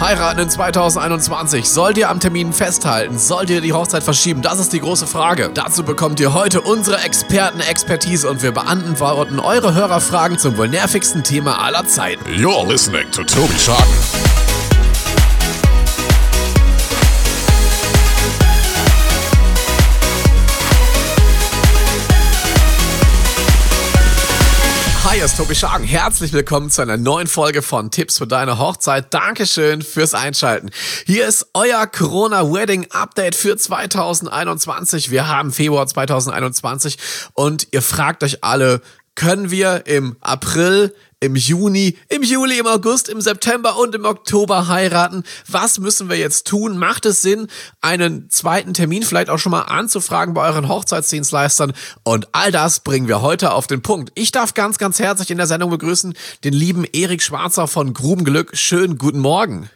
Heiraten in 2021. Sollt ihr am Termin festhalten? Sollt ihr die Hochzeit verschieben? Das ist die große Frage. Dazu bekommt ihr heute unsere Experten-Expertise und wir beantworten eure Hörerfragen zum wohl nervigsten Thema aller Zeiten. You're listening to Toby Schaden. Ist Tobi Schagen. Herzlich willkommen zu einer neuen Folge von Tipps für deine Hochzeit. Dankeschön fürs Einschalten. Hier ist euer Corona Wedding Update für 2021. Wir haben Februar 2021 und ihr fragt euch alle, können wir im April, im Juni, im Juli, im August, im September und im Oktober heiraten. Was müssen wir jetzt tun? Macht es Sinn, einen zweiten Termin vielleicht auch schon mal anzufragen bei euren Hochzeitsdienstleistern? Und all das bringen wir heute auf den Punkt. Ich darf ganz, ganz herzlich in der Sendung begrüßen den lieben Erik Schwarzer von Grubenglück. Schönen guten Morgen.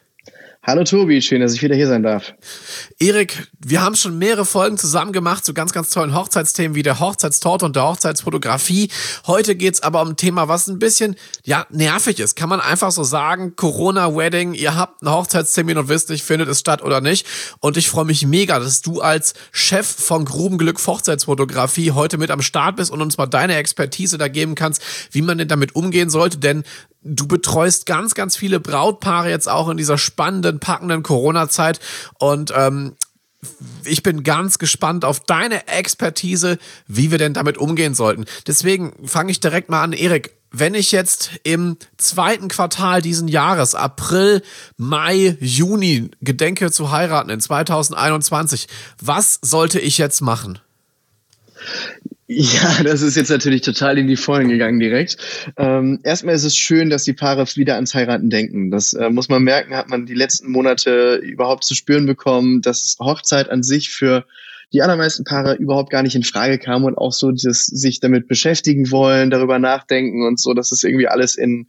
Hallo Tobi, schön, dass ich wieder hier sein darf. Erik, wir haben schon mehrere Folgen zusammen gemacht zu ganz, ganz tollen Hochzeitsthemen wie der Hochzeitstorte und der Hochzeitsfotografie. Heute geht's aber um ein Thema, was ein bisschen, ja, nervig ist. Kann man einfach so sagen, Corona-Wedding, ihr habt einen Hochzeitstermin und wisst nicht, findet es statt oder nicht. Und ich freue mich mega, dass du als Chef von Grubenglück Hochzeitsfotografie heute mit am Start bist und uns mal deine Expertise da geben kannst, wie man denn damit umgehen sollte. Denn du betreust ganz, ganz viele Brautpaare jetzt auch in dieser spannenden, packenden Corona-Zeit. Und ähm, ich bin ganz gespannt auf deine Expertise, wie wir denn damit umgehen sollten. Deswegen fange ich direkt mal an, Erik. Wenn ich jetzt im zweiten Quartal diesen Jahres, April, Mai, Juni, gedenke zu heiraten in 2021, was sollte ich jetzt machen? Ja, das ist jetzt natürlich total in die Vollen gegangen direkt. Ähm, erstmal ist es schön, dass die Paare wieder ans Heiraten denken. Das äh, muss man merken, hat man die letzten Monate überhaupt zu spüren bekommen, dass Hochzeit an sich für die allermeisten Paare überhaupt gar nicht in Frage kamen und auch so das sich damit beschäftigen wollen, darüber nachdenken und so, das ist irgendwie alles in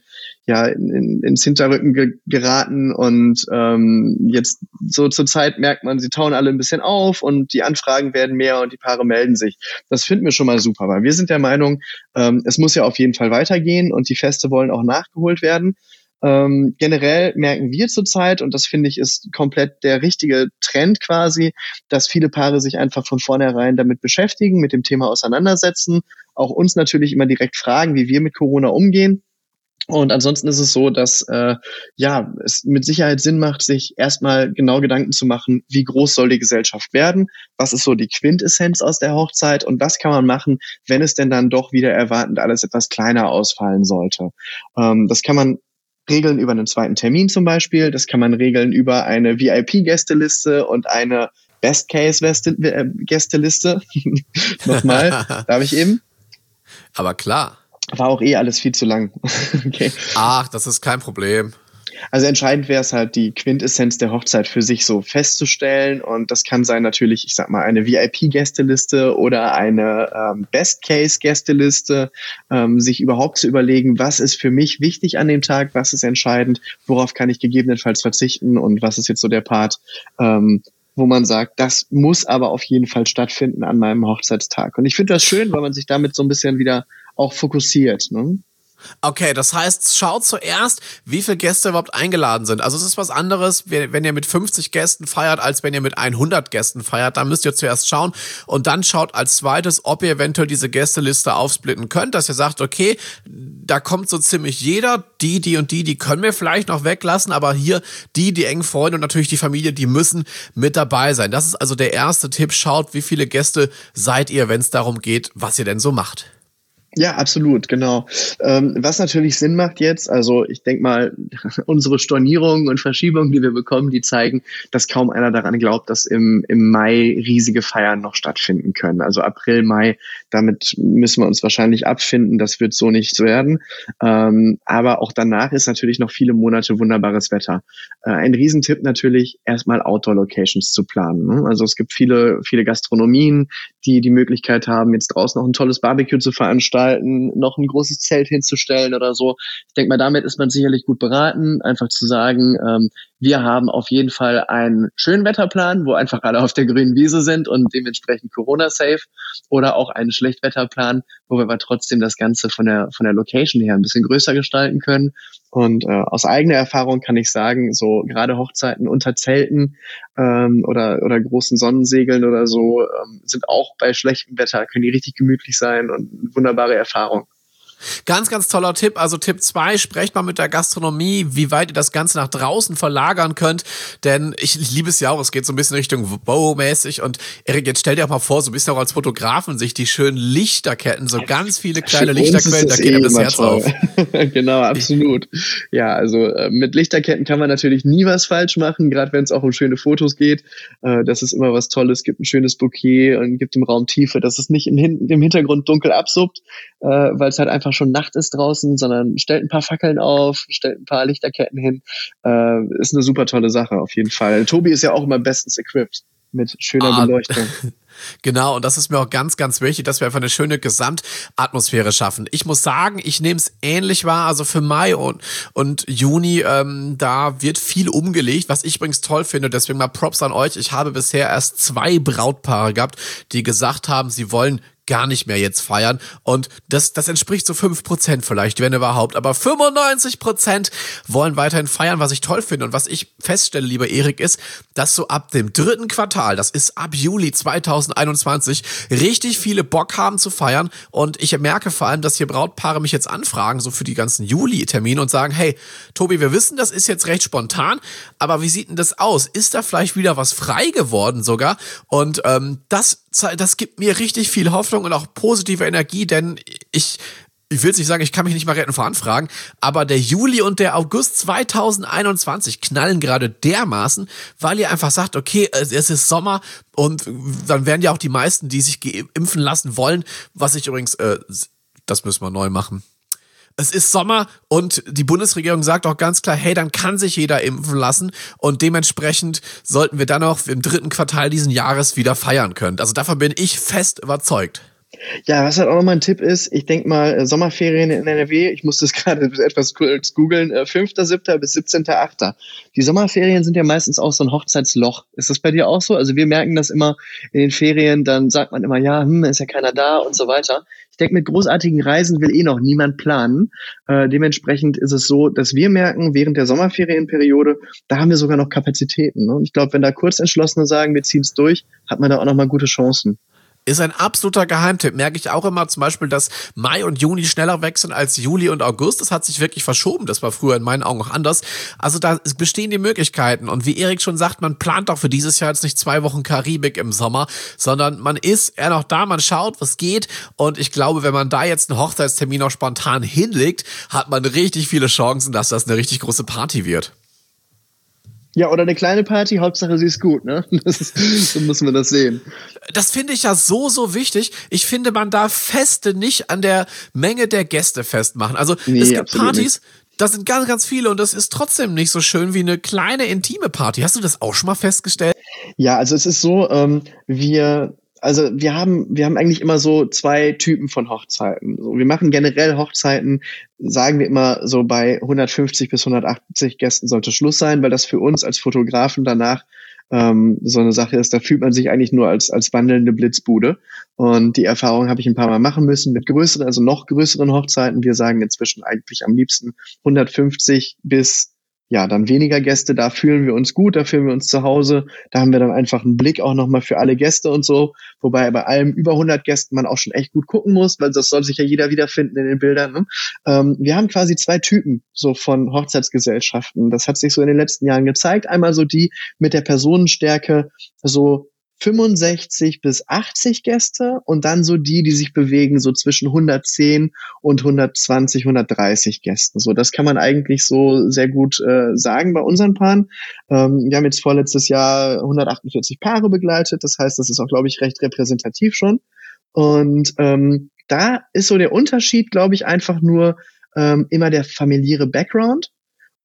ja in, in, ins Hinterrücken ge geraten und ähm, jetzt so zur Zeit merkt man, sie tauen alle ein bisschen auf und die Anfragen werden mehr und die Paare melden sich. Das finden wir schon mal super, weil wir sind der Meinung, ähm, es muss ja auf jeden Fall weitergehen und die Feste wollen auch nachgeholt werden. Ähm, generell merken wir zurzeit, und das finde ich ist komplett der richtige Trend quasi, dass viele Paare sich einfach von vornherein damit beschäftigen, mit dem Thema auseinandersetzen, auch uns natürlich immer direkt fragen, wie wir mit Corona umgehen. Und ansonsten ist es so, dass äh, ja es mit Sicherheit Sinn macht, sich erstmal genau Gedanken zu machen, wie groß soll die Gesellschaft werden, was ist so die Quintessenz aus der Hochzeit und was kann man machen, wenn es denn dann doch wieder erwartend alles etwas kleiner ausfallen sollte. Ähm, das kann man regeln über einen zweiten Termin zum Beispiel. Das kann man regeln über eine VIP-Gästeliste und eine Best-Case-Gästeliste. Nochmal, darf ich eben? Aber klar. War auch eh alles viel zu lang. okay. Ach, das ist kein Problem. Also entscheidend wäre es halt, die Quintessenz der Hochzeit für sich so festzustellen. Und das kann sein natürlich, ich sag mal, eine VIP-Gästeliste oder eine ähm, Best-Case-Gästeliste, ähm, sich überhaupt zu überlegen, was ist für mich wichtig an dem Tag, was ist entscheidend, worauf kann ich gegebenenfalls verzichten und was ist jetzt so der Part, ähm, wo man sagt, das muss aber auf jeden Fall stattfinden an meinem Hochzeitstag. Und ich finde das schön, weil man sich damit so ein bisschen wieder auch fokussiert. Ne? Okay, das heißt, schaut zuerst, wie viele Gäste überhaupt eingeladen sind. Also es ist was anderes, wenn ihr mit 50 Gästen feiert, als wenn ihr mit 100 Gästen feiert. Da müsst ihr zuerst schauen und dann schaut als zweites, ob ihr eventuell diese Gästeliste aufsplitten könnt, dass ihr sagt, okay, da kommt so ziemlich jeder, die, die und die, die können wir vielleicht noch weglassen, aber hier die, die engen Freunde und natürlich die Familie, die müssen mit dabei sein. Das ist also der erste Tipp. Schaut, wie viele Gäste seid ihr, wenn es darum geht, was ihr denn so macht. Ja, absolut, genau. Ähm, was natürlich Sinn macht jetzt, also ich denke mal, unsere Stornierungen und Verschiebungen, die wir bekommen, die zeigen, dass kaum einer daran glaubt, dass im, im Mai riesige Feiern noch stattfinden können. Also April, Mai, damit müssen wir uns wahrscheinlich abfinden, das wird so nicht werden. Ähm, aber auch danach ist natürlich noch viele Monate wunderbares Wetter. Äh, ein Riesentipp natürlich, erstmal Outdoor-Locations zu planen. Ne? Also es gibt viele, viele Gastronomien, die die Möglichkeit haben, jetzt draußen noch ein tolles Barbecue zu veranstalten noch ein großes Zelt hinzustellen oder so. Ich denke mal, damit ist man sicherlich gut beraten, einfach zu sagen, ähm, Wir haben auf jeden Fall einen schönen Wetterplan, wo einfach alle auf der grünen Wiese sind und dementsprechend Corona-safe oder auch einen Schlechtwetterplan, wo wir aber trotzdem das Ganze von der, von der Location her ein bisschen größer gestalten können. Und äh, aus eigener Erfahrung kann ich sagen, so gerade Hochzeiten unter Zelten ähm, oder, oder großen Sonnensegeln oder so ähm, sind auch bei schlechtem Wetter, können die richtig gemütlich sein und eine wunderbare Erfahrung. Ganz, ganz toller Tipp. Also Tipp zwei: sprecht mal mit der Gastronomie, wie weit ihr das Ganze nach draußen verlagern könnt. Denn ich, ich liebe es ja auch, es geht so ein bisschen Richtung Bow-mäßig. Und Erik, jetzt stell dir auch mal vor, so ein bisschen auch als Fotografen sich die schönen Lichterketten, so ganz viele kleine Lichterquellen, da geht ja das eh Herz toll. auf. genau, absolut. Ja, also äh, mit Lichterketten kann man natürlich nie was falsch machen, gerade wenn es auch um schöne Fotos geht. Äh, das ist immer was Tolles, gibt ein schönes Bouquet und gibt im Raum Tiefe, dass es nicht im, im Hintergrund dunkel absuppt, äh, weil es halt einfach schon Nacht ist draußen, sondern stellt ein paar Fackeln auf, stellt ein paar Lichterketten hin. Äh, ist eine super tolle Sache auf jeden Fall. Tobi ist ja auch immer bestens equipped mit schöner ah, Beleuchtung. Genau, und das ist mir auch ganz, ganz wichtig, dass wir einfach eine schöne Gesamtatmosphäre schaffen. Ich muss sagen, ich nehme es ähnlich wahr. Also für Mai und, und Juni, ähm, da wird viel umgelegt, was ich übrigens toll finde. Deswegen mal Props an euch. Ich habe bisher erst zwei Brautpaare gehabt, die gesagt haben, sie wollen gar nicht mehr jetzt feiern. Und das, das entspricht so fünf Prozent vielleicht, wenn überhaupt. Aber 95% wollen weiterhin feiern, was ich toll finde. Und was ich feststelle, lieber Erik, ist, dass so ab dem dritten Quartal, das ist ab Juli 2021, richtig viele Bock haben zu feiern. Und ich merke vor allem, dass hier Brautpaare mich jetzt anfragen, so für die ganzen Juli-Termine und sagen, hey, Tobi, wir wissen, das ist jetzt recht spontan, aber wie sieht denn das aus? Ist da vielleicht wieder was frei geworden sogar? Und ähm, das das gibt mir richtig viel Hoffnung und auch positive Energie, denn ich, ich will es nicht sagen, ich kann mich nicht mal retten vor Anfragen, aber der Juli und der August 2021 knallen gerade dermaßen, weil ihr einfach sagt, okay, es ist Sommer und dann werden ja auch die meisten, die sich impfen lassen wollen, was ich übrigens, äh, das müssen wir neu machen es ist Sommer und die Bundesregierung sagt auch ganz klar, hey, dann kann sich jeder impfen lassen und dementsprechend sollten wir dann auch im dritten Quartal diesen Jahres wieder feiern können. Also davon bin ich fest überzeugt. Ja, was halt auch nochmal ein Tipp ist, ich denke mal, äh, Sommerferien in NRW, ich muss das gerade etwas kurz googeln, 5.7. Äh, bis 17.8. Die Sommerferien sind ja meistens auch so ein Hochzeitsloch. Ist das bei dir auch so? Also wir merken das immer in den Ferien, dann sagt man immer, ja, hm, ist ja keiner da und so weiter. Denke, mit großartigen Reisen will eh noch niemand planen. Äh, dementsprechend ist es so, dass wir merken, während der Sommerferienperiode, da haben wir sogar noch Kapazitäten. Ne? Und ich glaube, wenn da Kurzentschlossene sagen, wir ziehen es durch, hat man da auch nochmal gute Chancen. Ist ein absoluter Geheimtipp. Merke ich auch immer zum Beispiel, dass Mai und Juni schneller wechseln als Juli und August. Das hat sich wirklich verschoben. Das war früher in meinen Augen auch anders. Also da bestehen die Möglichkeiten. Und wie Erik schon sagt, man plant doch für dieses Jahr jetzt nicht zwei Wochen Karibik im Sommer, sondern man ist eher noch da, man schaut, was geht. Und ich glaube, wenn man da jetzt einen Hochzeitstermin auch spontan hinlegt, hat man richtig viele Chancen, dass das eine richtig große Party wird. Ja, oder eine kleine Party, Hauptsache sie ist gut, ne? Das ist, so muss man das sehen. Das finde ich ja so, so wichtig. Ich finde, man darf Feste nicht an der Menge der Gäste festmachen. Also nee, es gibt Partys, nicht. da sind ganz, ganz viele und das ist trotzdem nicht so schön wie eine kleine intime Party. Hast du das auch schon mal festgestellt? Ja, also es ist so, ähm, wir also wir haben, wir haben eigentlich immer so zwei Typen von Hochzeiten. So, wir machen generell Hochzeiten, sagen wir immer so bei 150 bis 180 Gästen sollte Schluss sein, weil das für uns als Fotografen danach ähm, so eine Sache ist, da fühlt man sich eigentlich nur als, als wandelnde Blitzbude. Und die Erfahrung habe ich ein paar Mal machen müssen mit größeren, also noch größeren Hochzeiten. Wir sagen inzwischen eigentlich am liebsten 150 bis ja, dann weniger Gäste, da fühlen wir uns gut, da fühlen wir uns zu Hause, da haben wir dann einfach einen Blick auch nochmal für alle Gäste und so, wobei bei allem über 100 Gästen man auch schon echt gut gucken muss, weil das soll sich ja jeder wiederfinden in den Bildern. Ne? Ähm, wir haben quasi zwei Typen so von Hochzeitsgesellschaften, das hat sich so in den letzten Jahren gezeigt, einmal so die mit der Personenstärke so 65 bis 80 Gäste und dann so die, die sich bewegen, so zwischen 110 und 120, 130 Gästen. So, das kann man eigentlich so sehr gut äh, sagen bei unseren Paaren. Ähm, wir haben jetzt vorletztes Jahr 148 Paare begleitet. Das heißt, das ist auch, glaube ich, recht repräsentativ schon. Und ähm, da ist so der Unterschied, glaube ich, einfach nur ähm, immer der familiäre Background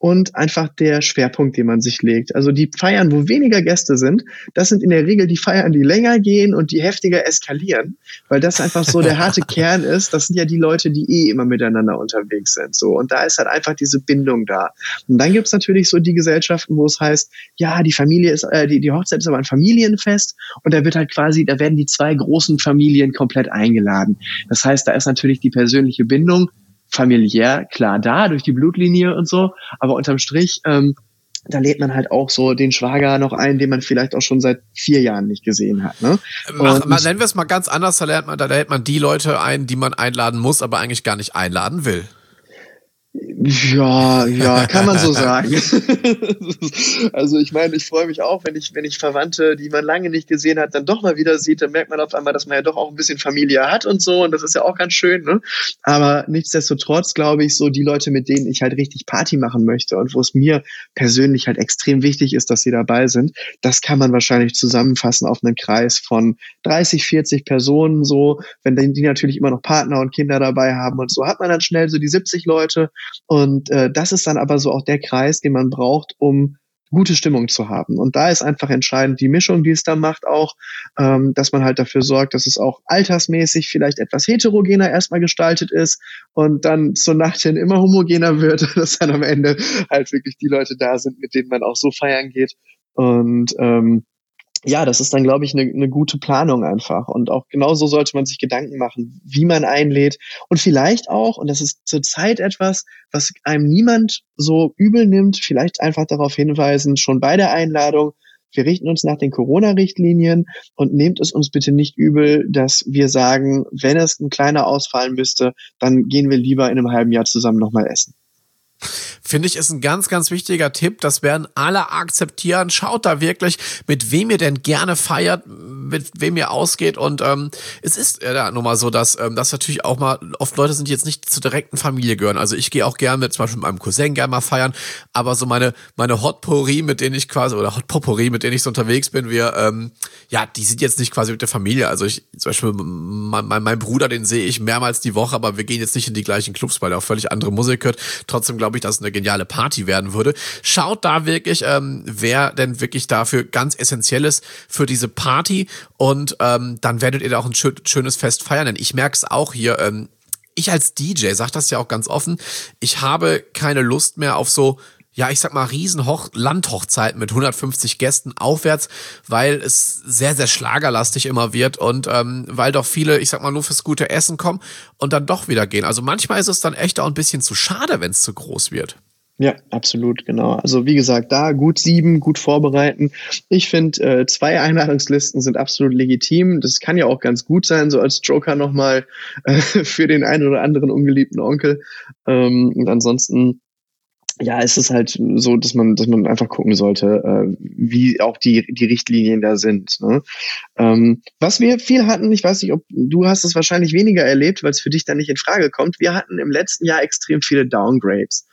und einfach der Schwerpunkt, den man sich legt. Also die Feiern, wo weniger Gäste sind, das sind in der Regel die Feiern, die länger gehen und die heftiger eskalieren, weil das einfach so der harte Kern ist. Das sind ja die Leute, die eh immer miteinander unterwegs sind. So und da ist halt einfach diese Bindung da. Und dann gibt's natürlich so die Gesellschaften, wo es heißt, ja, die Familie ist, äh, die, die Hochzeit ist aber ein Familienfest und da wird halt quasi, da werden die zwei großen Familien komplett eingeladen. Das heißt, da ist natürlich die persönliche Bindung familiär klar da durch die Blutlinie und so, aber unterm Strich ähm, da lädt man halt auch so den Schwager noch ein, den man vielleicht auch schon seit vier Jahren nicht gesehen hat. Ne? Mach, mal, nennen wir es mal ganz anders, da lernt man, da lädt man die Leute ein, die man einladen muss, aber eigentlich gar nicht einladen will. Ja, ja, kann man so sagen. also ich meine, ich freue mich auch, wenn ich, wenn ich Verwandte, die man lange nicht gesehen hat, dann doch mal wieder sieht, dann merkt man auf einmal, dass man ja doch auch ein bisschen Familie hat und so und das ist ja auch ganz schön, ne? Aber nichtsdestotrotz glaube ich, so die Leute, mit denen ich halt richtig Party machen möchte und wo es mir persönlich halt extrem wichtig ist, dass sie dabei sind, das kann man wahrscheinlich zusammenfassen auf einen Kreis von 30, 40 Personen so, wenn die natürlich immer noch Partner und Kinder dabei haben und so, hat man dann schnell so die 70 Leute und äh, das ist dann aber so auch der Kreis, den man braucht, um gute Stimmung zu haben. Und da ist einfach entscheidend die Mischung, die es da macht, auch, ähm, dass man halt dafür sorgt, dass es auch altersmäßig vielleicht etwas heterogener erstmal gestaltet ist und dann zur Nacht hin immer homogener wird, dass dann am Ende halt wirklich die Leute da sind, mit denen man auch so feiern geht. Und ähm, ja, das ist dann, glaube ich, eine, eine gute Planung einfach. Und auch genauso sollte man sich Gedanken machen, wie man einlädt. Und vielleicht auch, und das ist zurzeit etwas, was einem niemand so übel nimmt, vielleicht einfach darauf hinweisen, schon bei der Einladung, wir richten uns nach den Corona-Richtlinien und nehmt es uns bitte nicht übel, dass wir sagen, wenn es ein kleiner ausfallen müsste, dann gehen wir lieber in einem halben Jahr zusammen nochmal essen. Finde ich, ist ein ganz, ganz wichtiger Tipp. Das werden alle akzeptieren. Schaut da wirklich, mit wem ihr denn gerne feiert, mit wem ihr ausgeht. Und ähm, es ist ja nun mal so, dass ähm, das natürlich auch mal, oft Leute sind, jetzt nicht zur direkten Familie gehören. Also ich gehe auch gerne mit, zum Beispiel mit meinem Cousin gerne mal feiern. Aber so meine, meine Hotpourri, mit denen ich quasi, oder Hotpourri, mit denen ich so unterwegs bin, wir, ähm, ja, die sind jetzt nicht quasi mit der Familie. Also ich, zum Beispiel mein, mein, mein Bruder, den sehe ich mehrmals die Woche, aber wir gehen jetzt nicht in die gleichen Clubs, weil er auch völlig andere Musik hört. Trotzdem glaube ich, dass es eine geniale Party werden würde. Schaut da wirklich, ähm, wer denn wirklich dafür ganz essentiell ist für diese Party und ähm, dann werdet ihr da auch ein schön, schönes Fest feiern. Denn ich merke es auch hier, ähm, ich als DJ sag das ja auch ganz offen, ich habe keine Lust mehr auf so ja, ich sag mal, Riesenhoch Landhochzeiten mit 150 Gästen aufwärts, weil es sehr, sehr schlagerlastig immer wird und ähm, weil doch viele, ich sag mal, nur fürs gute Essen kommen und dann doch wieder gehen. Also manchmal ist es dann echt auch ein bisschen zu schade, wenn es zu groß wird. Ja, absolut, genau. Also wie gesagt, da gut sieben, gut vorbereiten. Ich finde, äh, zwei Einladungslisten sind absolut legitim. Das kann ja auch ganz gut sein, so als Joker nochmal äh, für den einen oder anderen ungeliebten Onkel. Ähm, und ansonsten ja, es ist halt so, dass man, dass man einfach gucken sollte, äh, wie auch die, die Richtlinien da sind. Ne? Ähm, was wir viel hatten, ich weiß nicht, ob du hast es wahrscheinlich weniger erlebt, weil es für dich dann nicht in Frage kommt. Wir hatten im letzten Jahr extrem viele Downgrades.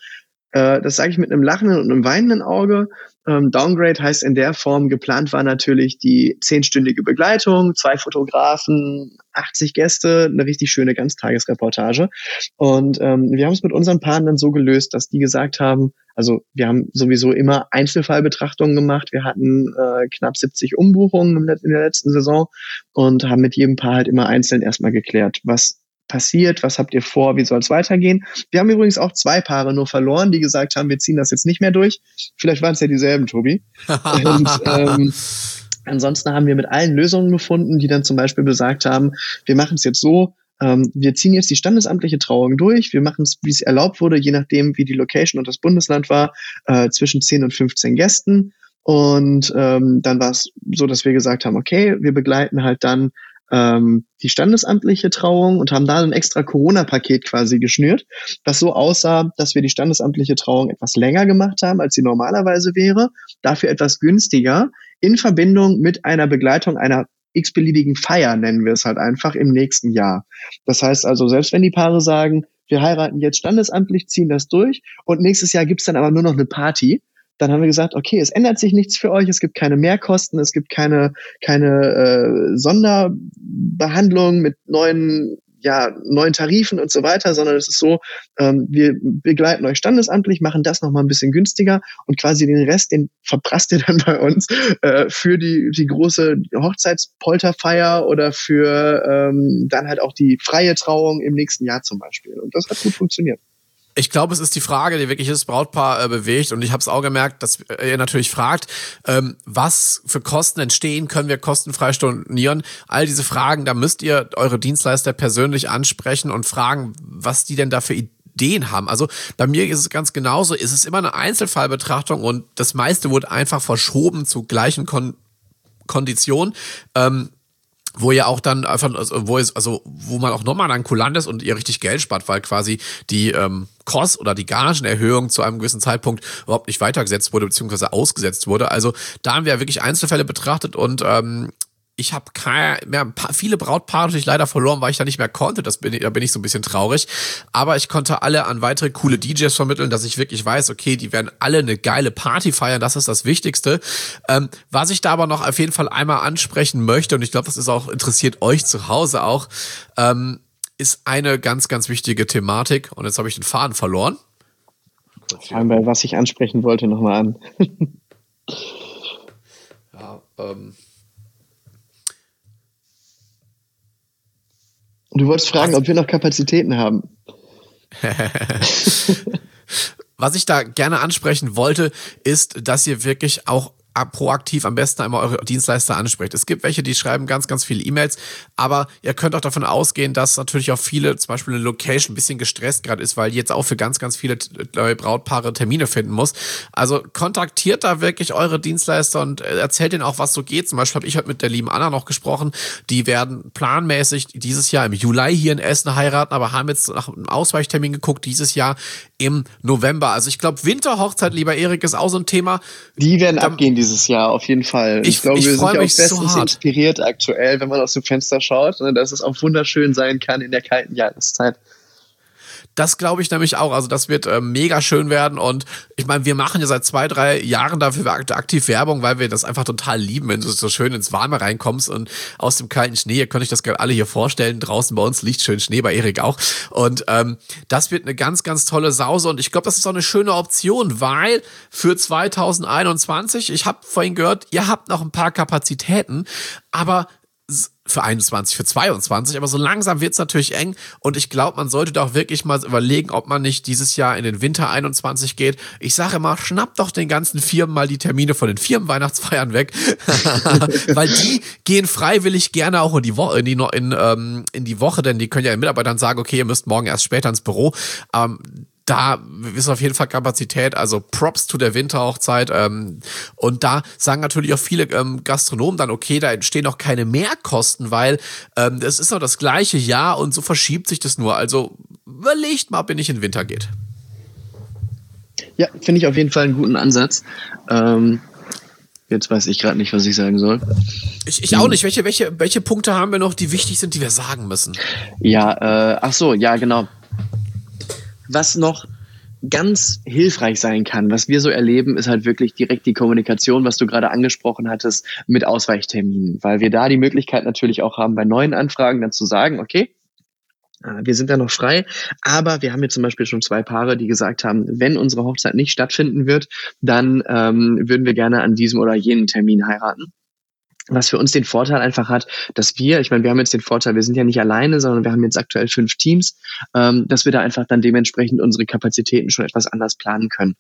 Äh, das sage ich mit einem lachenden und einem weinenden Auge. Ähm, Downgrade heißt in der Form, geplant war natürlich die zehnstündige Begleitung, zwei Fotografen, 80 Gäste, eine richtig schöne Ganztagesreportage. Und ähm, wir haben es mit unseren Paaren dann so gelöst, dass die gesagt haben, also wir haben sowieso immer Einzelfallbetrachtungen gemacht. Wir hatten äh, knapp 70 Umbuchungen in der letzten Saison und haben mit jedem Paar halt immer einzeln erstmal geklärt, was passiert, was habt ihr vor, wie soll es weitergehen. Wir haben übrigens auch zwei Paare nur verloren, die gesagt haben, wir ziehen das jetzt nicht mehr durch. Vielleicht waren es ja dieselben, Tobi. Und, ähm, ansonsten haben wir mit allen Lösungen gefunden, die dann zum Beispiel besagt haben, wir machen es jetzt so, ähm, wir ziehen jetzt die standesamtliche Trauung durch, wir machen es, wie es erlaubt wurde, je nachdem, wie die Location und das Bundesland war, äh, zwischen 10 und 15 Gästen. Und ähm, dann war es so, dass wir gesagt haben, okay, wir begleiten halt dann ähm, die standesamtliche Trauung und haben da ein extra Corona-Paket quasi geschnürt, was so aussah, dass wir die standesamtliche Trauung etwas länger gemacht haben, als sie normalerweise wäre, dafür etwas günstiger, in Verbindung mit einer Begleitung einer x-beliebigen Feier, nennen wir es halt einfach, im nächsten Jahr. Das heißt also, selbst wenn die Paare sagen, wir heiraten jetzt standesamtlich, ziehen das durch und nächstes Jahr gibt's dann aber nur noch eine Party, dann haben wir gesagt, okay, es ändert sich nichts für euch, es gibt keine Mehrkosten, es gibt keine, keine äh, Sonderbehandlung mit neuen ja, neuen Tarifen und so weiter, sondern es ist so, ähm, wir begleiten euch standesamtlich, machen das nochmal ein bisschen günstiger und quasi den Rest, den verprasst ihr dann bei uns äh, für die, die große Hochzeitspolterfeier oder für ähm, dann halt auch die freie Trauung im nächsten Jahr zum Beispiel. Und das hat gut funktioniert. Ich glaube, es ist die Frage, die wirklich das Brautpaar äh, bewegt. Und ich habe es auch gemerkt, dass ihr natürlich fragt, ähm, was für Kosten entstehen, können wir kostenfrei stornieren? All diese Fragen, da müsst ihr eure Dienstleister persönlich ansprechen und fragen, was die denn da für Ideen haben. Also bei mir ist es ganz genauso. Es ist immer eine Einzelfallbetrachtung und das meiste wurde einfach verschoben zu gleichen Kon Konditionen. Ähm, wo ihr auch dann einfach, also, wo es, also wo man auch nochmal dann kulant ist und ihr richtig Geld spart, weil quasi die ähm, Kost oder die Gagenerhöhung zu einem gewissen Zeitpunkt überhaupt nicht weitergesetzt wurde, beziehungsweise ausgesetzt wurde. Also da haben wir wirklich Einzelfälle betrachtet und ähm, ich habe mehr, viele Brautpaare natürlich leider verloren, weil ich da nicht mehr konnte. Das bin, da bin ich so ein bisschen traurig. Aber ich konnte alle an weitere coole DJs vermitteln, dass ich wirklich weiß, okay, die werden alle eine geile Party feiern. Das ist das Wichtigste. Ähm, was ich da aber noch auf jeden Fall einmal ansprechen möchte, und ich glaube, das ist auch interessiert euch zu Hause auch, ähm, ist eine ganz, ganz wichtige Thematik. Und jetzt habe ich den Faden verloren. Fangen wir, was ich ansprechen wollte, nochmal an. ja, ähm Du wolltest fragen, ob wir noch Kapazitäten haben. Was ich da gerne ansprechen wollte, ist, dass ihr wirklich auch proaktiv am besten einmal eure Dienstleister anspricht. Es gibt welche, die schreiben ganz, ganz viele E-Mails, aber ihr könnt auch davon ausgehen, dass natürlich auch viele, zum Beispiel eine Location ein bisschen gestresst gerade ist, weil jetzt auch für ganz, ganz viele neue Brautpaare Termine finden muss. Also kontaktiert da wirklich eure Dienstleister und äh, erzählt ihnen auch, was so geht. Zum Beispiel habe ich heute mit der lieben Anna noch gesprochen. Die werden planmäßig dieses Jahr im Juli hier in Essen heiraten, aber haben jetzt nach einem Ausweichtermin geguckt, dieses Jahr im November. Also ich glaube, Winterhochzeit, lieber Erik, ist auch so ein Thema. Die werden da, abgehen dieses Jahr auf jeden Fall. Ich, ich glaube, wir sind ja auch bestens so inspiriert aktuell, wenn man aus dem Fenster schaut, ne, dass es auch wunderschön sein kann in der kalten Jahreszeit. Das glaube ich nämlich auch. Also das wird äh, mega schön werden. Und ich meine, wir machen ja seit zwei, drei Jahren dafür aktiv Werbung, weil wir das einfach total lieben, wenn du so schön ins Warme reinkommst und aus dem kalten Schnee. Ihr könnt euch das alle hier vorstellen. Draußen bei uns liegt schön Schnee, bei Erik auch. Und ähm, das wird eine ganz, ganz tolle Sause. Und ich glaube, das ist auch eine schöne Option, weil für 2021, ich habe vorhin gehört, ihr habt noch ein paar Kapazitäten, aber für 21, für 22, aber so langsam wird es natürlich eng und ich glaube, man sollte doch wirklich mal überlegen, ob man nicht dieses Jahr in den Winter 21 geht. Ich sage immer, schnappt doch den ganzen Firmen mal die Termine von den Firmenweihnachtsfeiern weg, weil die gehen freiwillig gerne auch in die Woche, in die, in, ähm, in die Woche, denn die können ja den Mitarbeitern sagen, okay, ihr müsst morgen erst später ins Büro. Ähm, da ist auf jeden Fall Kapazität, also Props zu der Winterhochzeit. Ähm, und da sagen natürlich auch viele ähm, Gastronomen dann, okay, da entstehen auch keine Mehrkosten, weil ähm, es ist noch das gleiche Jahr und so verschiebt sich das nur. Also überlegt mal, ob ihr nicht in den Winter geht. Ja, finde ich auf jeden Fall einen guten Ansatz. Ähm, jetzt weiß ich gerade nicht, was ich sagen soll. Ich, ich auch nicht. Welche, welche, welche Punkte haben wir noch, die wichtig sind, die wir sagen müssen? Ja, äh, ach so, ja, genau was noch ganz hilfreich sein kann, was wir so erleben, ist halt wirklich direkt die Kommunikation, was du gerade angesprochen hattest, mit Ausweichterminen, weil wir da die Möglichkeit natürlich auch haben, bei neuen Anfragen dann zu sagen, okay, äh, wir sind da noch frei, aber wir haben jetzt zum Beispiel schon zwei Paare, die gesagt haben, wenn unsere Hochzeit nicht stattfinden wird, dann ähm, würden wir gerne an diesem oder jenen Termin heiraten was für uns den Vorteil einfach hat, dass wir, ich meine, wir haben jetzt den Vorteil, wir sind ja nicht alleine, sondern wir haben jetzt aktuell fünf Teams, ähm, dass wir da einfach dann dementsprechend unsere Kapazitäten schon etwas anders planen können.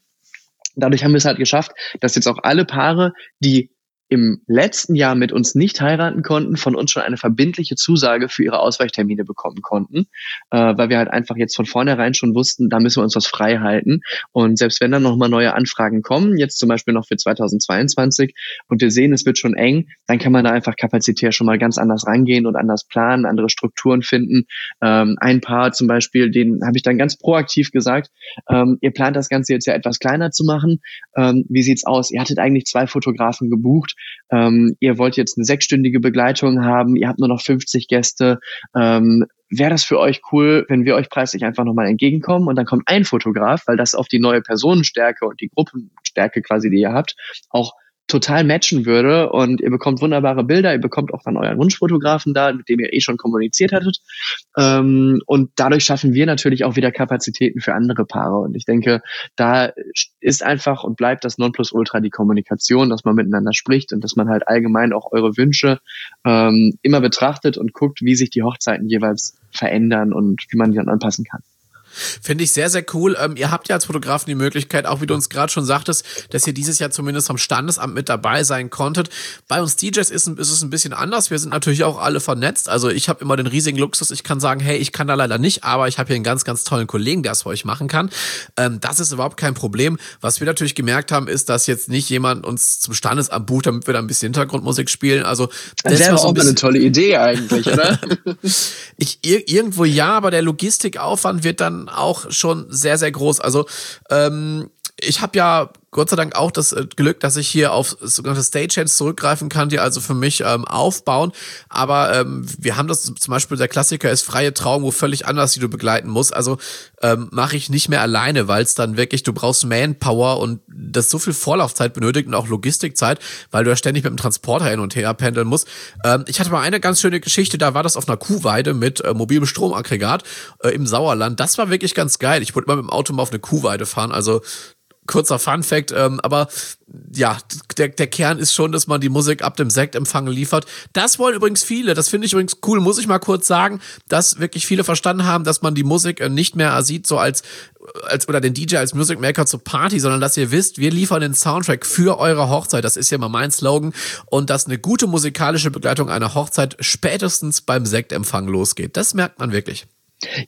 Dadurch haben wir es halt geschafft, dass jetzt auch alle Paare, die im letzten Jahr mit uns nicht heiraten konnten, von uns schon eine verbindliche Zusage für ihre Ausweichtermine bekommen konnten, äh, weil wir halt einfach jetzt von vornherein schon wussten, da müssen wir uns was frei halten. Und selbst wenn dann nochmal neue Anfragen kommen, jetzt zum Beispiel noch für 2022, und wir sehen, es wird schon eng, dann kann man da einfach kapazitär schon mal ganz anders rangehen und anders planen, andere Strukturen finden. Ähm, ein Paar zum Beispiel, den habe ich dann ganz proaktiv gesagt, ähm, ihr plant das Ganze jetzt ja etwas kleiner zu machen. Ähm, wie sieht's aus? Ihr hattet eigentlich zwei Fotografen gebucht ähm, ihr wollt jetzt eine sechsstündige Begleitung haben, ihr habt nur noch 50 Gäste, ähm, wäre das für euch cool, wenn wir euch preislich einfach nochmal entgegenkommen und dann kommt ein Fotograf, weil das auf die neue Personenstärke und die Gruppenstärke quasi, die ihr habt, auch total matchen würde und ihr bekommt wunderbare Bilder, ihr bekommt auch dann euren Wunschfotografen da, mit dem ihr eh schon kommuniziert hattet. Ähm, und dadurch schaffen wir natürlich auch wieder Kapazitäten für andere Paare. Und ich denke, da ist einfach und bleibt das Nonplusultra die Kommunikation, dass man miteinander spricht und dass man halt allgemein auch eure Wünsche ähm, immer betrachtet und guckt, wie sich die Hochzeiten jeweils verändern und wie man die dann anpassen kann. Finde ich sehr, sehr cool. Ähm, ihr habt ja als Fotografen die Möglichkeit, auch wie du uns gerade schon sagtest, dass ihr dieses Jahr zumindest vom Standesamt mit dabei sein konntet. Bei uns DJs ist, ist es ein bisschen anders. Wir sind natürlich auch alle vernetzt. Also ich habe immer den riesigen Luxus. Ich kann sagen, hey, ich kann da leider nicht, aber ich habe hier einen ganz, ganz tollen Kollegen, der es für euch machen kann. Ähm, das ist überhaupt kein Problem. Was wir natürlich gemerkt haben, ist, dass jetzt nicht jemand uns zum Standesamt bucht, damit wir da ein bisschen Hintergrundmusik spielen. Also das wäre so auch ein eine tolle Idee eigentlich, oder? ich irgendwo ja, aber der Logistikaufwand wird dann auch schon sehr, sehr groß. Also ähm, ich habe ja Gott sei Dank auch das äh, Glück, dass ich hier auf sogenannte Stagehands zurückgreifen kann, die also für mich ähm, aufbauen. Aber ähm, wir haben das zum Beispiel, der Klassiker ist freie Traum, wo völlig anders, die du begleiten musst. Also ähm, mache ich nicht mehr alleine, weil es dann wirklich, du brauchst Manpower und das so viel Vorlaufzeit benötigt und auch Logistikzeit, weil du ja ständig mit dem Transporter hin und her pendeln musst. Ähm, ich hatte mal eine ganz schöne Geschichte, da war das auf einer Kuhweide mit äh, mobilem Stromaggregat äh, im Sauerland. Das war wirklich ganz geil. Ich wollte mal mit dem Auto mal auf eine Kuhweide fahren. Also kurzer Fun Fact, ähm, aber ja, der, der Kern ist schon, dass man die Musik ab dem Sektempfang liefert. Das wollen übrigens viele, das finde ich übrigens cool, muss ich mal kurz sagen, dass wirklich viele verstanden haben, dass man die Musik äh, nicht mehr sieht, so als, als oder den DJ als Music Maker zur Party, sondern dass ihr wisst, wir liefern den Soundtrack für eure Hochzeit. Das ist ja mal mein Slogan. Und dass eine gute musikalische Begleitung einer Hochzeit spätestens beim Sektempfang losgeht. Das merkt man wirklich.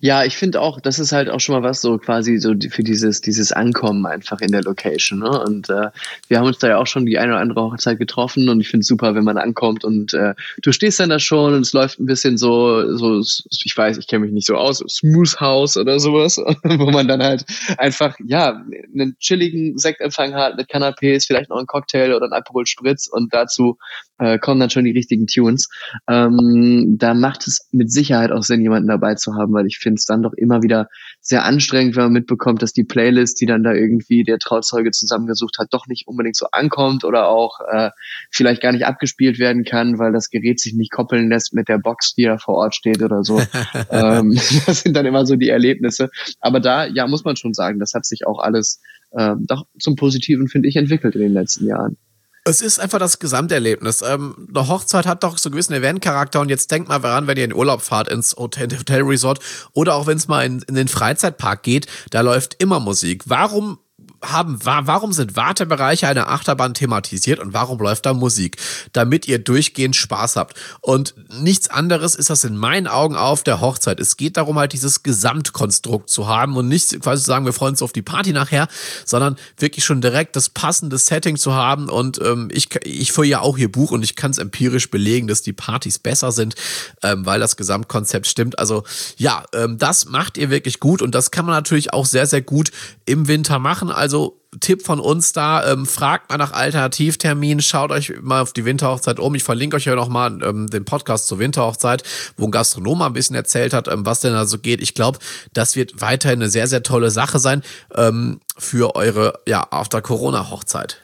Ja, ich finde auch, das ist halt auch schon mal was so quasi so für dieses, dieses Ankommen einfach in der Location. Ne? Und äh, wir haben uns da ja auch schon die eine oder andere Hochzeit getroffen und ich finde es super, wenn man ankommt und äh, du stehst dann da schon und es läuft ein bisschen so, so ich weiß, ich kenne mich nicht so aus, Smooth House oder sowas, wo man dann halt einfach, ja, einen chilligen Sektempfang hat mit Canapés, vielleicht noch einen Cocktail oder einen Aperol Spritz und dazu äh, kommen dann schon die richtigen Tunes. Ähm, da macht es mit Sicherheit auch Sinn, jemanden dabei zu haben, weil ich finde es dann doch immer wieder sehr anstrengend, wenn man mitbekommt, dass die Playlist, die dann da irgendwie der Trauzeuge zusammengesucht hat, doch nicht unbedingt so ankommt oder auch äh, vielleicht gar nicht abgespielt werden kann, weil das Gerät sich nicht koppeln lässt mit der Box, die da vor Ort steht oder so. ähm, das sind dann immer so die Erlebnisse. Aber da, ja, muss man schon sagen, das hat sich auch alles äh, doch zum Positiven, finde ich, entwickelt in den letzten Jahren. Es ist einfach das Gesamterlebnis. Ähm, eine Hochzeit hat doch so einen gewissen Eventcharakter und jetzt denkt mal daran, wenn ihr in Urlaub fahrt ins Hotel, Hotel Resort oder auch wenn es mal in, in den Freizeitpark geht, da läuft immer Musik. Warum haben, warum sind Wartebereiche einer Achterbahn thematisiert und warum läuft da Musik? Damit ihr durchgehend Spaß habt. Und nichts anderes ist das in meinen Augen auf der Hochzeit. Es geht darum, halt dieses Gesamtkonstrukt zu haben und nicht quasi zu sagen, wir freuen uns auf die Party nachher, sondern wirklich schon direkt das passende Setting zu haben. Und ähm, ich, ich führe ja auch hier Buch und ich kann es empirisch belegen, dass die Partys besser sind, ähm, weil das Gesamtkonzept stimmt. Also ja, ähm, das macht ihr wirklich gut und das kann man natürlich auch sehr, sehr gut im Winter machen. Also Tipp von uns da, ähm, fragt mal nach Alternativterminen, schaut euch mal auf die Winterhochzeit um. Ich verlinke euch ja nochmal ähm, den Podcast zur Winterhochzeit, wo ein Gastronom mal ein bisschen erzählt hat, ähm, was denn da so geht. Ich glaube, das wird weiterhin eine sehr, sehr tolle Sache sein ähm, für eure ja, After-Corona-Hochzeit.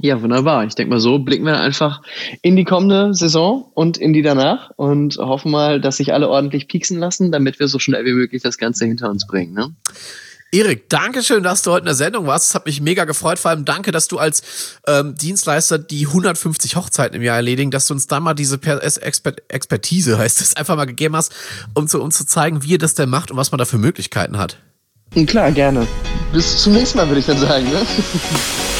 Ja, wunderbar. Ich denke mal, so blicken wir einfach in die kommende Saison und in die danach und hoffen mal, dass sich alle ordentlich pieksen lassen, damit wir so schnell wie möglich das Ganze hinter uns bringen. Ne? Erik, danke schön, dass du heute in der Sendung warst. Das hat mich mega gefreut. Vor allem danke, dass du als ähm, Dienstleister die 150 Hochzeiten im Jahr erledigen, dass du uns da mal diese Expertise, heißt es, einfach mal gegeben hast, um zu uns zu zeigen, wie ihr das denn macht und was man da für Möglichkeiten hat. Klar, gerne. Bis zum nächsten Mal, würde ich dann sagen. Ne?